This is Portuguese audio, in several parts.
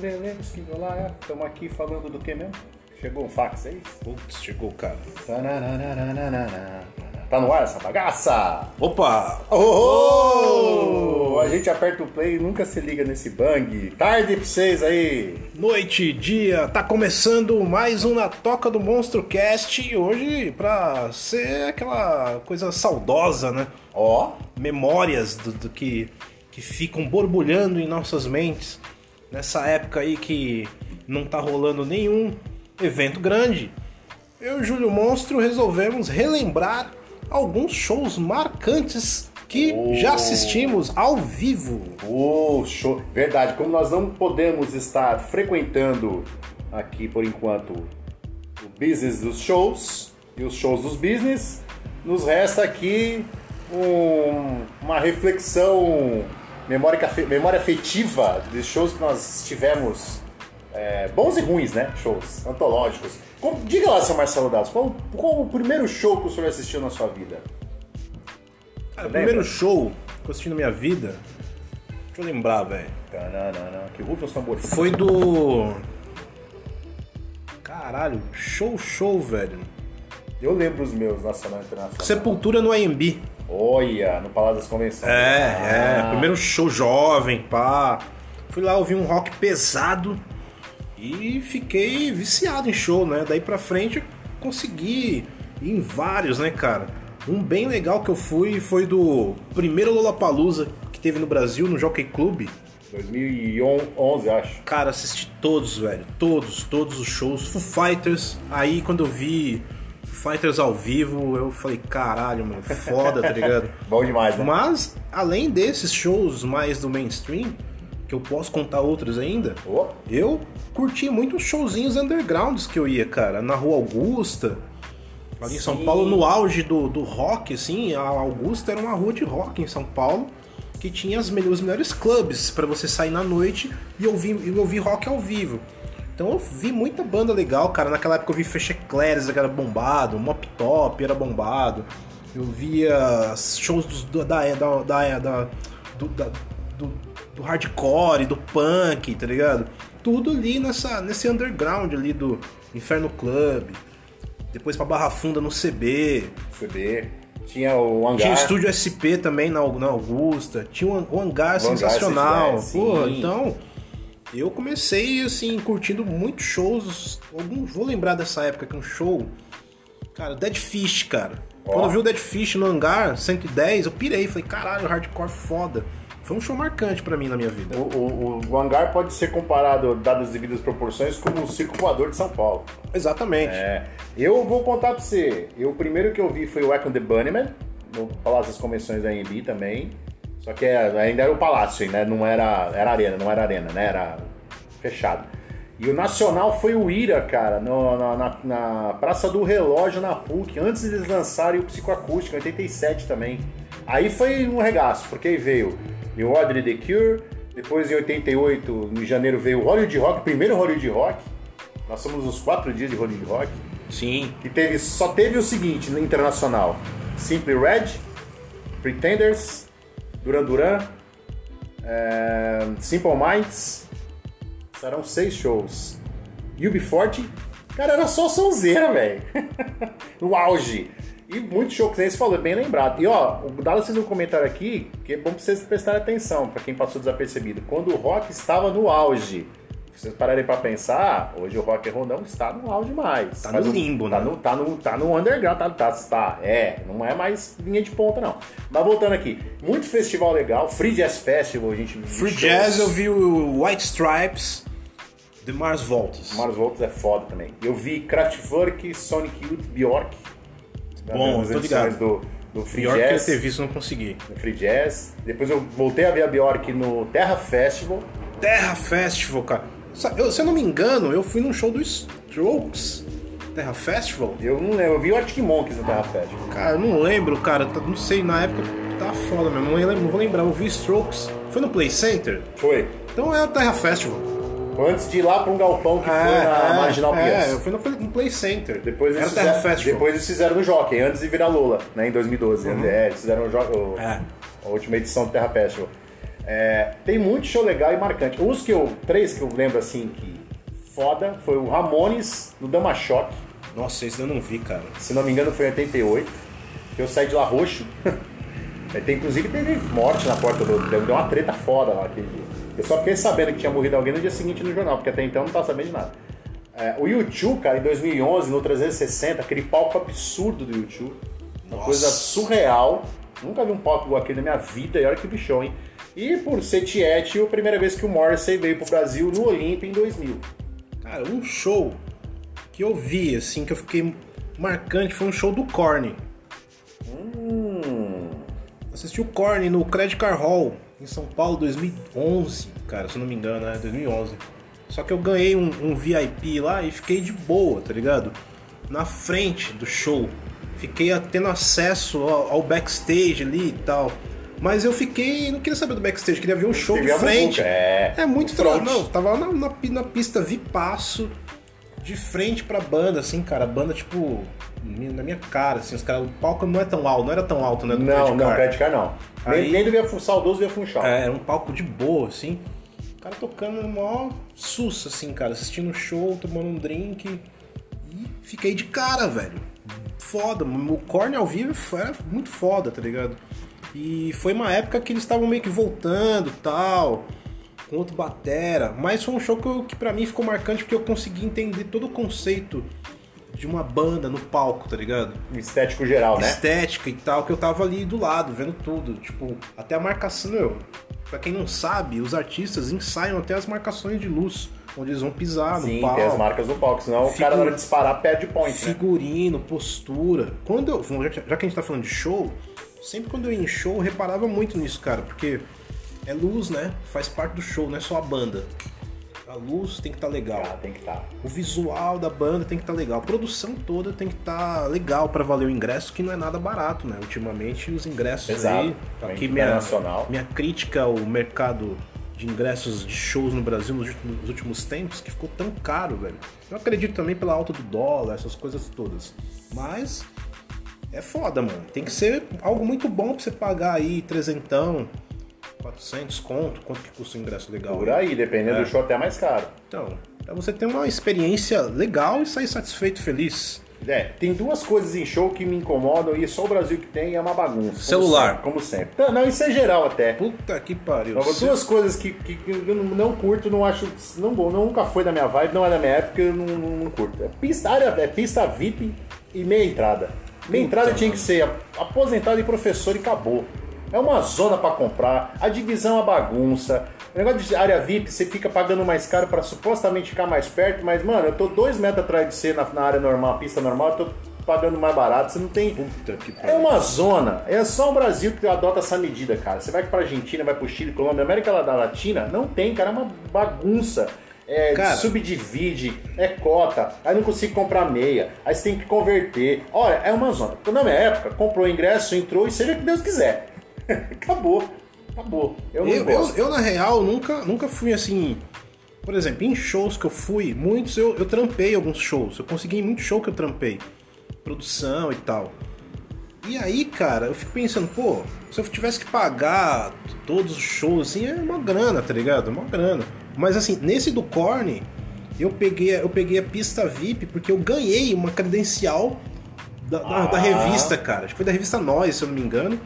Zelensky, olá, estamos aqui falando do que mesmo? Chegou um fax aí? Putz, chegou, cara. Tá no ar essa bagaça? Opa! Oh, oh! A gente aperta o play e nunca se liga nesse bang. Tarde pra vocês aí! Noite, dia, tá começando mais um Na Toca do Monstro Cast e hoje pra ser aquela coisa saudosa, né? Ó, Memórias do, do que, que ficam borbulhando em nossas mentes nessa época aí que não tá rolando nenhum evento grande. Eu e o Júlio Monstro resolvemos relembrar alguns shows marcantes que Oh. já assistimos ao vivo. oh, show. Verdade, como nós não podemos estar frequentando aqui por enquanto o business dos shows e os shows dos business, nos resta aqui um- uma reflexão, memória, memória afetiva de shows que nós tivemos, é, bons e ruins, né? Shows antológicos. Como- diga lá, seu Marcelo Dados, qual, qual o primeiro show que o senhor assistiu na sua vida? Cara, o primeiro show que eu assisti na minha vida, deixa eu lembrar, velho, Que rufem os tambores. foi do. Caralho, show, show, velho. Eu lembro os meus, nacional e internacional. Sepultura no AMB. Olha, no Palácio das Convenções. É, Ah, é. Primeiro show jovem, pá. Fui lá ouvir um rock pesado e fiquei viciado em show, né? Daí pra frente eu consegui ir em vários, né, cara? Um bem legal que eu fui foi do primeiro Lollapalooza que teve no Brasil, no Jockey Club. 2011, acho. Cara, assisti todos, velho. Todos, todos os shows. Foo Fighters. Aí quando eu vi Fighters ao vivo, eu falei, caralho, mano, foda, tá ligado? Bom demais, né? Mas, além desses shows mais do mainstream, que eu posso contar outros ainda, Ô, eu curti muito os showzinhos undergrounds que eu ia, cara. Na Rua Augusta, ali em São. Paulo, no auge do, do rock, assim, a Augusta era uma rua de rock em São Paulo, que tinha as melhores, os melhores clubes pra você sair na noite e ouvir, e ouvir rock ao vivo. Então eu vi muita banda legal, cara. Naquela época eu vi Fecha Eclairs, que era bombado, Mop Top era bombado. Eu via shows dos- do, da, da, da, da- do, da- do, do hardcore, do punk, tá ligado? Tudo ali nessa, nesse underground ali do Inferno Club. Depois pra Barra Funda no CB. CB. Tinha o Hangar. Tinha o Estúdio SP também na, na Augusta. Tinha o, Hangar O Hangar sensacional. sim, Pô, sim. então. Eu comecei, assim, curtindo muitos shows. Alguns, vou lembrar dessa época que um show. Cara, Dead Fish, cara. Ó. Quando eu vi o Dead Fish no Hangar 110, eu pirei. Falei, caralho, hardcore foda. Foi um show marcante pra mim na minha vida. O, o- o Hangar pode ser comparado, dadas as devidas proporções, como o Circo Voador de São Paulo. Exatamente. É. Eu vou contar pra você. Eu, o primeiro que eu vi foi o Echo the Bunnyman, no Palácio das Convenções da AMB também. Só que é- ainda era o Palácio, né? Não era, era arena, não era arena, né? Era fechado. E o Nacional foi o Ira, cara, no- na, na- Praça do Relógio, na PUC, antes de eles lançarem o Psicoacústico, em 87 também. Aí foi um regaço, porque aí veio New Order The Cure, depois em 88, em janeiro, veio o Hollywood Rock, primeiro Hollywood Rock. Nós somos os quatro dias de Hollywood Rock. Sim. Que teve, só teve o seguinte no internacional: Simply Red, Pretenders, Duran Duran, é, Simple Minds. Serão seis shows. UB40, cara, era só sonzeira, velho. no auge. E muito show, que nem você falou, bem lembrado. E ó, o Dallas fez um comentário aqui que é bom pra vocês prestarem atenção, pra quem passou desapercebido. Quando o rock estava no auge, se vocês pararem pra pensar, hoje o rock and roll não está no auge mais. Tá Mas no o- limbo, tá né? No, tá, no, tá no underground, tá, tá, tá. É, não é mais linha de ponta, não. Mas voltando aqui, muito festival legal, Free Jazz Festival, a gente Free shows. Jazz eu vi o White Stripes de Mars Voltas. Mars Voltas é foda também. Eu vi Kraftwerk, Sonic Youth, Bjork. Bom, nas tô ligado. Do, do Free Pior que eu Jazz. ter visto, não consegui. No Free Jazz. Depois eu voltei a ver a Bjork no Terra Festival. Terra Festival, cara. Eu- se eu não me engano, eu fui num show do Strokes. Terra Festival? Eu não lembro, eu vi o Arctic Monkeys no Terra Festival. Cara, eu não lembro, cara. tá- Não sei, na época tá foda mesmo. Não, lembro, não vou lembrar. Eu vi Strokes. Foi no Play Center? Foi. Então é o Terra Festival. Antes de ir lá pra um galpão que foi na Marginal é, Piers. eu fui no, no Play Center. Depois Era eles, o Terra fizeram, Festival. depois eles fizeram no Jockey, antes de virar Lula, né, em 2012. É, eles fizeram o, o- É. a última edição do Terra Festival. É, tem muito show legal e marcante. Os que eu. Três que eu lembro assim que foda foi o Ramones no Dama Choque. Nossa, esse eu não vi, cara. Se não me engano foi em 88. Que eu saí de lá roxo. É, tem, inclusive teve morte na porta do. Deu uma treta foda lá aquele dia. Eu só fiquei sabendo que tinha morrido alguém no dia seguinte no jornal, porque até então eu não tava sabendo de nada. É, o YouTube, cara, em 2011, no 360, aquele palco absurdo do YouTube. Uma Nossa. coisa surreal. Nunca vi um palco igual aquele na minha vida, e olha que bichão, hein? E por ser Tiete, a primeira vez que o Morrissey veio pro Brasil no Olympia em 2000. Cara, um show que eu vi, assim, que eu fiquei marcante foi um show do Korn. Hum. Assisti o Korn no Credit Car Hall, em São Paulo, 2011, cara, se não me engano, é 2011. Só que eu ganhei um, um VIP lá e fiquei de boa, tá ligado? Na frente do show. Fiquei tendo acesso ao, ao backstage ali e tal. Mas eu fiquei. Não queria saber do backstage, queria ver o show de frente. É, É muito front. Não, tava lá na, na, na pista vipaço, de frente pra banda, assim, cara. A banda, tipo, na minha cara, assim, os caras. O palco não é tão alto, não era tão alto, né? do Não, não. Credit não. Aí- Nem, nem do Via saudoso Via Funchal. É, era um palco de boa, assim. O cara tocando no maior susto, assim, cara. Assistindo o show, tomando um drink. E fiquei de cara, velho. Foda. O Korn ao vivo era muito foda, tá ligado? E foi uma época que eles estavam meio que voltando tal. Com outro batera. Mas foi um show que, eu, que pra mim ficou marcante porque eu consegui entender todo o conceito de uma banda no palco, tá ligado? Estético geral, né? estética e tal, que eu tava ali do lado, vendo tudo. Tipo, até a marcação, meu. Pra quem não sabe, os artistas ensaiam até as marcações de luz, onde eles vão pisar Sim, no palco. tem as marcas do palco, senão o Figu- cara na hora de disparar perde point, né? Figurino, postura. Quando eu. Já que a gente tá falando de show, sempre quando eu ia em show, eu reparava muito nisso, cara, porque é luz, né? Faz parte do show, não é só a banda. A luz tem que estar legal. Ah, tem que estar. O visual da banda tem que estar legal. A produção toda tem que estar legal pra valer o ingresso, que não é nada barato, né? Ultimamente os ingressos Exato. aí. Também Aqui minha, minha crítica ao mercado de ingressos de shows no Brasil nos últimos tempos, que ficou tão caro, velho. Eu acredito também pela alta do dólar, essas coisas todas. Mas é foda, mano. Tem que ser algo muito bom pra você pagar aí trezentão, 400 conto, quanto que custa o ingresso legal. Por aí, dependendo É. do show, até mais caro. Então, pra você ter uma experiência legal e sair satisfeito, feliz. É, tem duas coisas em show que me incomodam e só o Brasil que tem e é uma bagunça. como Celular. sempre, Como sempre. Não, isso é geral até. Puta que pariu. Mas duas coisas que, que- que eu não- curto, não acho. Não, bom, nunca foi da minha vibe, não é da minha época, eu não, não- não curto. É pista, área, é pista VIP e meia entrada. Meia entrada tinha que ser aposentado e professor e acabou. É uma zona pra comprar, a divisão é uma bagunça. O negócio de área VIP, você fica pagando mais caro pra supostamente ficar mais perto, mas, mano, eu tô dois metros atrás de você na, na área normal, pista normal, eu tô pagando mais barato, você não tem. Puta que É pariu. uma zona. É só o Brasil que adota essa medida, cara. Você vai pra Argentina, vai pro Chile, Colômbia, América Latina, não tem, cara. É uma bagunça. É, Cara. subdivide, é cota, aí não consigo comprar meia, aí você tem que converter. Olha, é uma zona. Então, Na minha época, comprou o ingresso, entrou e seja o que Deus quiser. acabou. Acabou. Eu Eu, eu, eu, na real, nunca, nunca fui assim. Por exemplo, em shows que eu fui, muitos eu, eu trampei alguns shows. Eu consegui muito show que eu trampei. Produção e tal. E aí, cara, eu fico pensando, pô, se eu tivesse que pagar todos os shows, assim, é uma grana, tá ligado? Uma grana. Mas assim, nesse do Korn, eu peguei, eu peguei a pista VIP porque eu ganhei uma credencial da, da- da Ah. revista, cara. Acho que foi da revista Nós, se eu não me engano.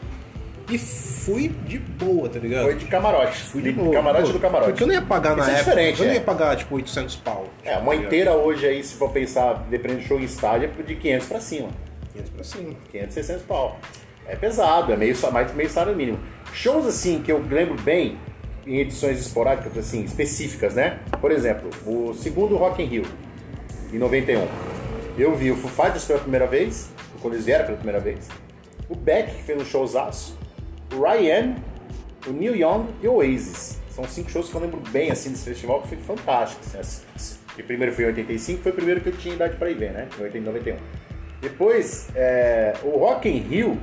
E fui de boa, tá ligado? Foi de camarote. Fui de de boa. camarote Pô, do camarote. Porque eu não ia pagar na Isso é época. diferente, eu não é. ia pagar, tipo, 800 pau. É, uma tá ligado? inteira hoje aí, se for pensar, dependendo do show em estádio, é de 500 pra cima. 500 pra cima. 500, 600 pau. É pesado, é meio, mais meio salário mínimo. Shows assim que eu lembro bem, em edições esporádicas, assim, específicas, né? Por exemplo, o segundo Rock in Rio, em 91. Eu vi o Foo Fighters pela primeira vez, quando eles vieram pela primeira vez. O Beck, que fez um showzaço. O Ryan, o Neil Young e o Oasis. São cinco shows que eu lembro bem, assim, desse festival, que foi fantástico. Assim, o primeiro foi em 85, foi o primeiro que eu tinha idade pra ir ver, né? Em 80, 91. Depois, é, o Rock in Rio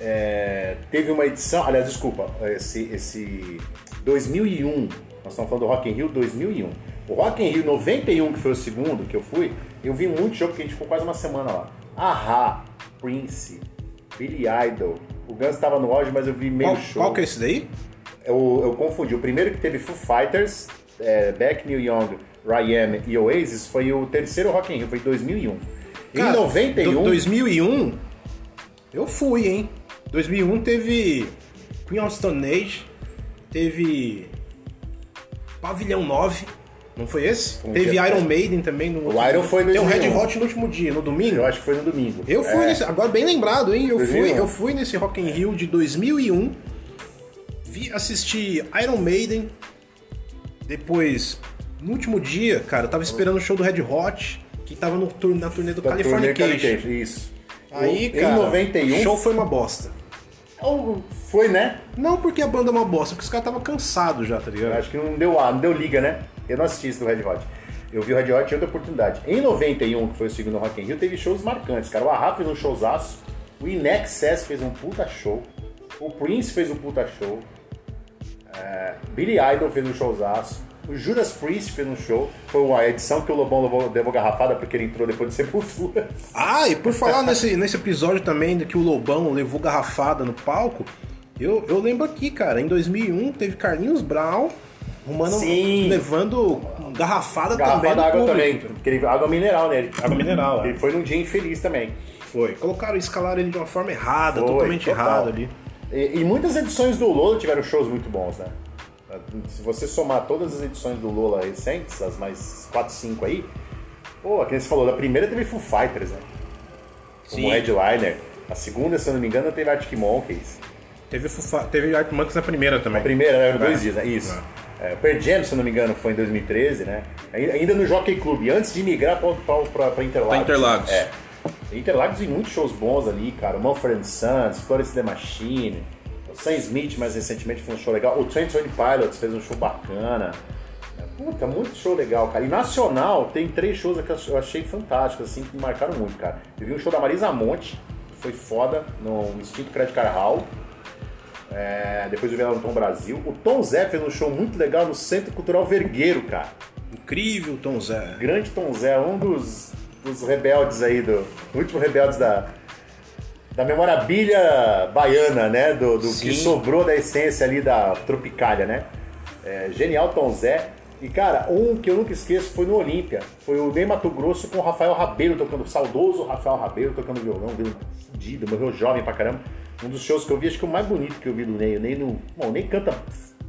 é, teve uma edição, aliás, desculpa, esse, esse 2001, nós estamos falando do Rock in Rio 2001. O Rock in Rio 91, que foi o segundo que eu fui, eu vi muito jogo que a gente ficou quase uma semana lá. Ahá, Prince, Billy Idol, O Guns tava no auge, mas eu vi meio Qual, show. qual que é esse daí? Eu, eu confundi. O primeiro que teve Foo Fighters, é, Beck, Neil Young, R.I.M. e Oasis foi o terceiro Rock in Rio, foi em 2001. Cara, em 91... do- 2001, eu fui, hein? 2001 teve Queen of Stone Age, teve Pavilhão 9, não foi esse? Um teve Iron Maiden também. No O Iron foi em Tem um Red 2001. Hot no último dia, no domingo. Eu acho que foi no domingo. Eu fui É. nesse, agora bem lembrado, hein? Eu fui, 2001. eu fui nesse Rock in Rio de 2001, vi assisti Iron Maiden, depois no último dia, cara, eu tava esperando o show do Red Hot, que tava no na turnê do turnê Californication. Isso. Aí, em cara, 91... o show foi uma bosta. Foi, né? Não porque a banda é uma bosta, porque os caras estavam cansados já, tá Eu ligado? acho que não deu, não deu liga, né? Eu não assisti isso do Red Hot. Eu vi o Red Hot em outra oportunidade. Em 91, que foi o segundo Rock in Rio, teve shows marcantes, cara. O Ahá fez um showzaço, o Inexcess fez um puta show, o Prince fez um puta show, é, Billy Idol fez um showzaço, o Judas Priest fez um show. Foi a edição que o Lobão levou, levou garrafada porque ele entrou depois de Sepultura. Ah, e por falar nesse, nesse episódio também que o Lobão levou garrafada no palco, eu, eu lembro aqui, cara, em 2001 teve Carlinhos Brown, Sim. levando garrafada, também Garrafa no d'água público. também, porque ele, água mineral nele. Água mineral, é. Ele foi num dia infeliz também. Foi. Colocaram, escalaram ele de uma forma errada, Foi, totalmente total. errada ali. E, e muitas edições do Lola tiveram shows muito bons, né? Se você somar todas as edições do Lola recentes, as mais 4, 5 aí, pô, que você falou, da primeira teve Foo Fighters, né? Como Sim. headliner. A segunda, se eu não me engano, teve Arctic Monkeys. Teve, Fufa, teve Art Monkeys na primeira também. A primeira, né? Eram dois É. dias, né? Isso. É, Pearl Jam, se eu não me engano, foi em 2013, né? Ainda no Jockey Club, antes de migrar pra Interlagos. Pra Interlagos. É. Interlagos e muitos shows bons ali, cara. Mumford Sons, Florence The Machine, Sam Smith, mais recentemente, foi um show legal. O Trent Twenty Pilots fez um show bacana. Puta, muito show legal, cara. E nacional, tem três shows que eu achei fantásticos, assim, que me marcaram muito, cara. Eu vi um show da Marisa Monte, que foi foda, no Instinto Credit Card Hall. É, depois eu vi ela no Tom Brasil. O Tom Zé fez um show muito legal no Centro Cultural Vergueiro, cara. Incrível, Tom Zé. Grande Tom Zé, um dos, dos rebeldes aí, do último rebeldes da, da memorabilia baiana, né? Do, do que sobrou da essência ali da Tropicália, né? É, genial Tom Zé. E cara, um que eu nunca esqueço foi no Olímpia. Foi o Ney Mato Grosso com o Rafael Rabeiro tocando, o saudoso Rafael Rabeiro tocando violão, violão fudido, morreu jovem pra caramba. Um dos shows que eu vi, acho que o mais bonito que eu vi do Ney. O Ney, no, bom, o Ney canta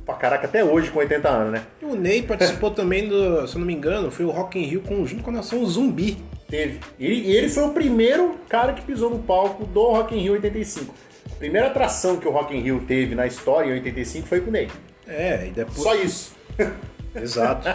pra caraca até hoje com 80 anos, né? E o Ney participou também do, se eu não me engano, foi o Rock in Rio com, junto com a Nação Zumbi. Teve. E ele, ele foi o primeiro cara que pisou no palco do Rock in Rio 85. A primeira atração que o Rock in Rio teve na história em 85 foi com o Ney. É, e depois... Só isso. Exato.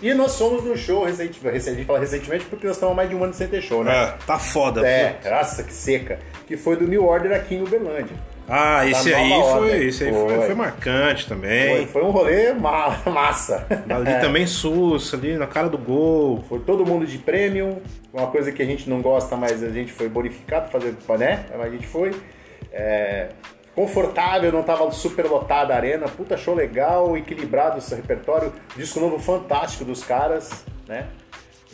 E nós fomos no show recentemente, a gente fala recentemente porque nós estamos mais de um ano sem ter show, né? É, tá foda. É, nossa, que seca. Que foi do New Order aqui em Uberlândia. Ah, esse Da aí foi, ordem. esse aí foi, Foi. foi marcante Foi, também. foi um rolê ma- massa. Ali também sus, ali na cara do gol. Foi todo mundo de premium, uma coisa que a gente não gosta, mas a gente foi bonificado fazer, né? Mas a gente foi. É, confortável, não tava super lotada a arena, puta show legal, equilibrado esse repertório, disco novo fantástico dos caras, né?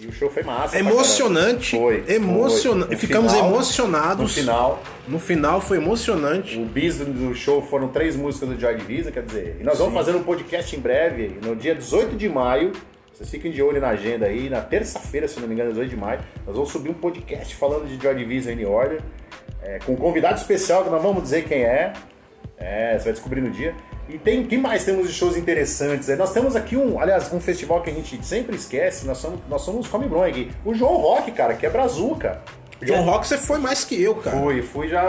E o show foi massa. Emocionante. Foi. Emociona... foi. Ficamos final- emocionados. No final, No final foi emocionante. o bis do- show foram três músicas do Joy Division, quer dizer, e nós vamos fazer um podcast em breve, no dia 18 de maio. Vocês fiquem de olho na agenda aí, na terça-feira, se não me engano, 18 de maio, nós vamos subir um podcast falando de Joy Division Any Order, é, com um convidado especial que nós vamos dizer quem é. É, você vai descobrir no dia. E tem que mais temos de shows interessantes? É, Nós temos aqui um, aliás, um festival que a gente sempre esquece, nós somos, nós somos Come Bron aqui. O João Rock, cara, que é brazuca. John Rock, você foi mais que eu, cara. Fui, fui já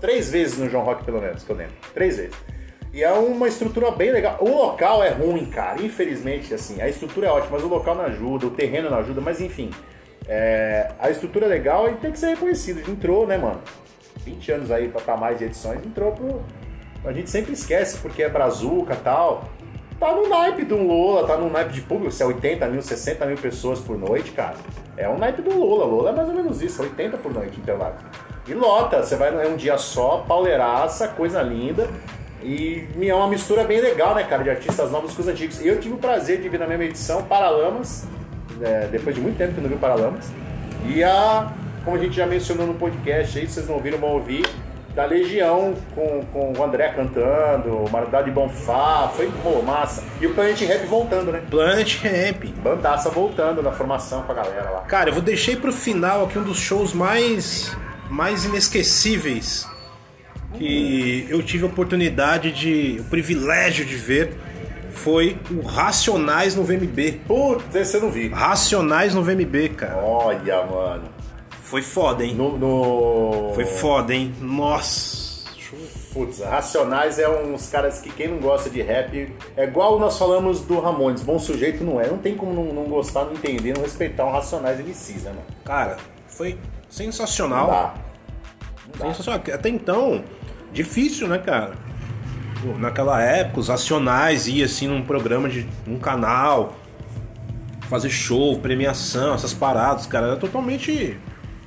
três vezes no João Rock, pelo menos, que eu lembro. Três vezes. E é uma estrutura bem legal. O local é ruim, cara. Infelizmente, assim, a estrutura é ótima, mas o local não ajuda, o terreno não ajuda, mas enfim. é, a estrutura é legal e tem que ser reconhecido. Entrou, né, mano? 20 anos aí pra, pra mais de edições, entrou pro. A gente sempre esquece porque é brazuca tal. Tá no naipe de um Lola, tá no naipe de público, se é 80 mil, 60 mil pessoas por noite, cara. É um naipe do Lola. Lola é mais ou menos isso, 80 por noite, Interlagos. E lota, você vai é um dia só, pauleiraça, coisa linda. E é uma mistura bem legal, né, cara, de artistas novos com os antigos. Eu tive o prazer de vir na mesma edição Paralamas, é, depois de muito tempo que eu não vi Paralamas. E a, como a gente já mencionou no podcast aí, vocês não ouviram, vão ouvir. Da Legião com, com o André cantando, Maridade Bonfá, foi pô, massa. E o Planet Rap voltando, né? Planet Ramp. Bandaça voltando na formação com a galera lá. Cara, eu vou deixei pro final aqui um dos shows mais, mais inesquecíveis que eu tive a oportunidade de. o privilégio de ver. Foi o Racionais no VMB. Putz, esse eu não vi. Racionais no VMB, cara. Olha, mano. Foi foda, hein? No. no... Foi foda, hein? Nossa. Putz, Racionais é uns caras que quem não gosta de rap é igual nós falamos do Ramones, bom sujeito não é. Não tem como não, não gostar, não entender, não respeitar um Racionais MCs, né, mano? Cara, foi Não sensacional. dá. Não dá. Sensacional. Até então, difícil, né, cara? Pô, Naquela época, os Racionais iam assim num programa de um canal, fazer show, premiação, essas paradas, cara, era totalmente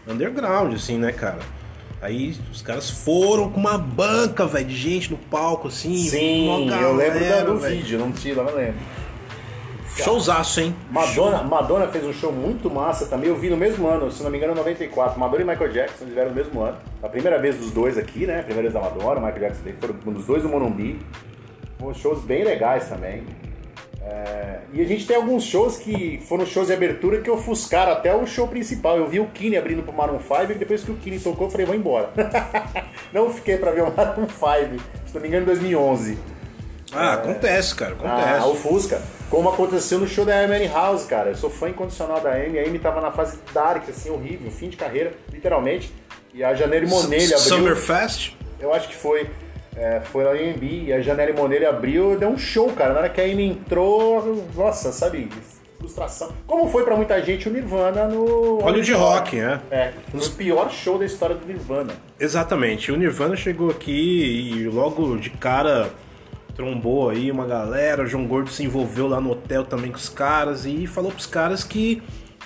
underground, assim, né, cara? Aí os caras foram com uma banca, velho, de gente no palco, assim. Sim, uma eu lembro galera, do vídeo, não tira, mas lembro. Showzaço, hein? Madonna, Madonna fez um show muito massa também, eu vi no mesmo ano, se não me engano, em 94. Madonna e Michael Jackson tiveram no mesmo ano. A primeira vez dos dois aqui, né? A primeira vez da Madonna, Michael Jackson foram um dos dois do Morumbi. Foram shows bem legais também. É, e a gente tem alguns shows que foram shows de abertura que ofuscaram até o show principal. Eu vi o Kine abrindo pro Maroon 5 e depois que o Kine tocou, eu falei, vou embora. não fiquei pra ver o Maroon 5, se não me engano, em 2011. Ah, acontece, cara, acontece. Ah, o Fusca. Como aconteceu no show da Amy House, cara. Eu sou fã incondicional da Amy. A Amy tava na fase dark, assim, horrível, fim de carreira, literalmente. E a Janelle Monelli abriu. Summerfest? Eu acho que foi. É, foi lá em AMB e a Janelle Monelli abriu e deu um show, cara. Na hora que a Amy entrou, nossa, sabe? Frustração. Como foi pra muita gente o Nirvana no. Hollywood Rock, né? É, foi o pior show da história do Nirvana. Exatamente. O Nirvana chegou aqui e logo de cara trombou aí uma galera. O João Gordo se envolveu lá no hotel também com os caras e falou pros caras que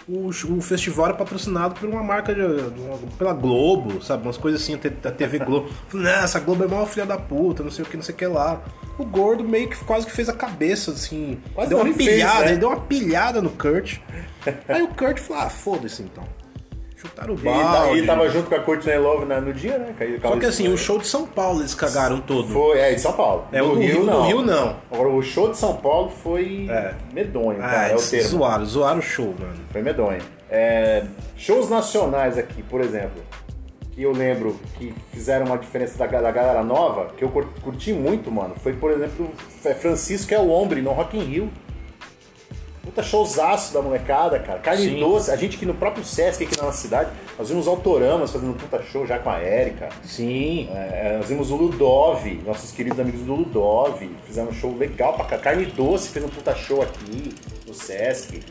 o, o festival era patrocinado por uma marca de, de pela Globo, sabe? Umas coisas assim, a TV Globo. "Não, essa Globo é maior filha da puta, não sei o que, não sei o que lá. O Gordo meio que quase que fez a cabeça, assim. Quase deu uma ele fez, pilhada, né? ele deu uma pilhada no Kurt. Aí o Kurt falou, ah, foda-se então. Chutaram o E balde. daí tava junto com a Courtney Love no dia, né? Só que assim, o show de São Paulo eles cagaram todo. Foi, é, de São Paulo. É, o do Rio- do Rio, não. Agora, o show de São Paulo foi É. medonho, Ah, cara, é o eles termo. zoaram, zoaram o show, mano. Foi medonho. É, shows nacionais aqui, por exemplo, que eu lembro que fizeram uma diferença da, da galera nova, que eu cur- curti muito, mano, foi, por exemplo, é Francisco é o Ombre no Rock in Rio. Puta showzaço da molecada, cara. Carne Sim. doce. A gente aqui no próprio Sesc, aqui na nossa cidade, nós vimos Autoramas fazendo um puta show já com a Érica. Sim. É, nós vimos o Ludov, nossos queridos amigos do Ludov, fizeram um show legal pra. Carne Doce fez um puta show aqui no Sesc.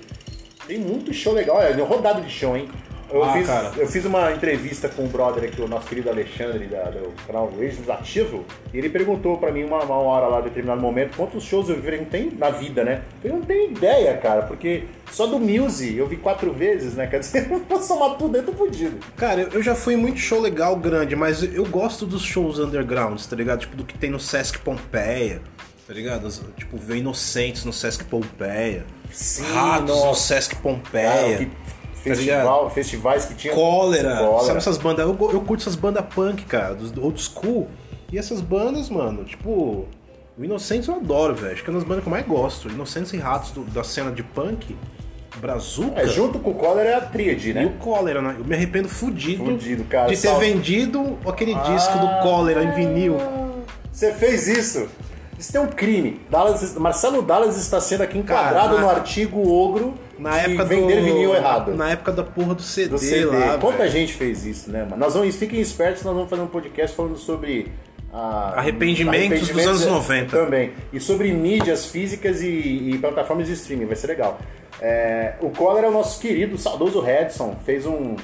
Tem muito show legal, é rodado de show, hein? Eu, Ah, fiz, cara. eu fiz uma entrevista com o brother aqui, o nosso querido Alexandre, da- do canal Eixos Ativo, e ele perguntou pra mim uma, uma hora lá, em determinado momento, quantos shows eu vi. Não tem na vida, né? Eu não tenho ideia, cara, porque só do Muse eu vi quatro vezes, né? Quer dizer, eu vou somar tudo, eu tô fudido. Cara, eu já fui muito show legal grande, mas eu gosto dos shows undergrounds, tá ligado? Tipo, do que tem no Sesc Pompeia, tá ligado? Tipo, ver Inocentes no Sesc Pompeia. Sim, Ratos no nossa. Sesc Cara, Pompeia. Tá festival, festivais que tinha. Cólera, Cólera. sabe essas bandas? Eu, eu curto essas bandas punk, cara, dos do old school. E essas bandas, mano, tipo. O Inocentes eu adoro, velho. Acho que é uma das bandas que eu mais gosto. Inocentes e Ratos do- da cena de punk, Brazuca É, junto com o Cólera é a tríade, e né? o Cólera, né? Eu me arrependo fudido, Fudido, cara. de ter Sal- vendido aquele disco Ah. do Cólera em vinil. Você fez isso. Isso tem um crime. Dallas, Marcelo Dallas está sendo aqui enquadrado Cara, na- no artigo ogro Na de época vender do... vinil errado. Na época da porra do CD, do CD. lá. Quanta velho. gente fez isso, né, mano? Nós vamos, fiquem espertos, nós vamos fazer um podcast falando sobre a- Arrependimentos dos anos 90. Também. E sobre mídias físicas e, e plataformas de streaming, vai ser legal. É, o Collor é o nosso querido, saudoso Redson, fez um.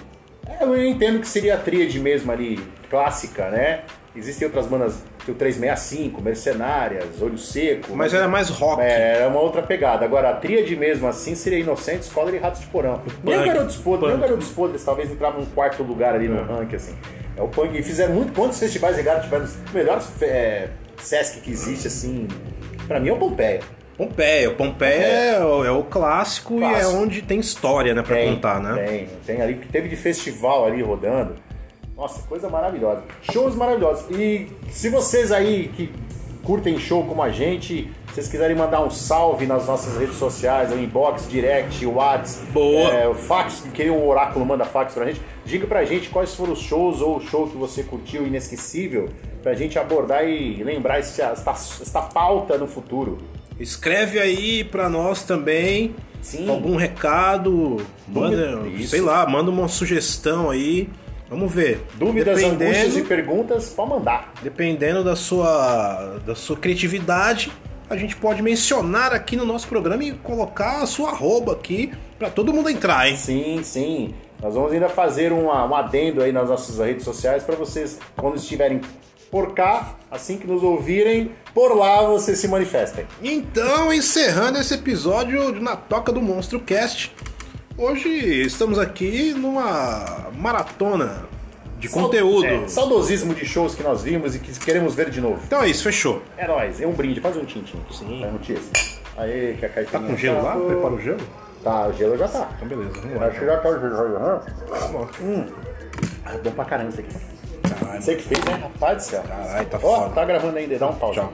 é, eu entendo que seria a tríade mesmo ali, clássica, né? Existem outras bandas, tem o 365, Mercenárias, Olho Seco. Mas era mais rock. É, é uma outra pegada. Agora, a tríade mesmo assim seria Inocentes, Collor e Ratos de Porão. Nem o Garotos Podres, nem o. Garotos Podres talvez entrava num quarto lugar ali no ranking, assim. É o punk. E fizeram muito. Quantos festivais ligaram tiveram os melhores é, Sesc que existe, assim. Pra mim é o Pompeia. Pompeia. O Pompeia é, o, é o clássico, e Clássico. é onde tem história, né, pra Tem, contar, né? Tem, tem ali, que teve de festival ali rodando. Nossa, coisa maravilhosa. Shows maravilhosos. E se vocês aí que curtem show como a gente, se vocês quiserem mandar um salve nas nossas redes sociais, o inbox, direct, o WhatsApp, Boa. é, o fax, querer um oráculo, manda fax pra gente. Diga pra gente quais foram os shows ou o show que você curtiu inesquecível pra gente abordar e lembrar esse- esta, esta pauta no futuro. Escreve aí pra nós também Sim. algum recado, manda, sei lá, manda uma sugestão aí. Vamos ver. Dúvidas, angústias e perguntas, pode mandar. dependendo da sua da sua criatividade, a gente pode mencionar aqui no nosso programa e colocar a sua arroba aqui pra todo mundo entrar, hein? Sim, sim. Nós vamos ainda fazer uma- um adendo aí nas nossas redes sociais para vocês, quando estiverem por cá, assim que nos ouvirem, por lá vocês se manifestem. Então, encerrando esse episódio de na Toca do Monstro Cast. Hoje estamos aqui numa maratona de conteúdo. É, saudosismo de shows que nós vimos e que queremos ver de novo. Então é isso, fechou. É nóis, é um brinde, faz um tintim. Sim. Faz um tis. Aê, que a Tá caipirinha com gelo lá? tá- Prepara o gelo? Tá, o gelo já tá. Então beleza, vamos lá. Acho que já tá o gelo. aham. Hum. Ah, bom pra caramba isso aqui. Caralho. Você que fez, né? Rapaz do céu. Caralho, tá Ó, foda. tá gravando ainda, dá um pause. Tchau.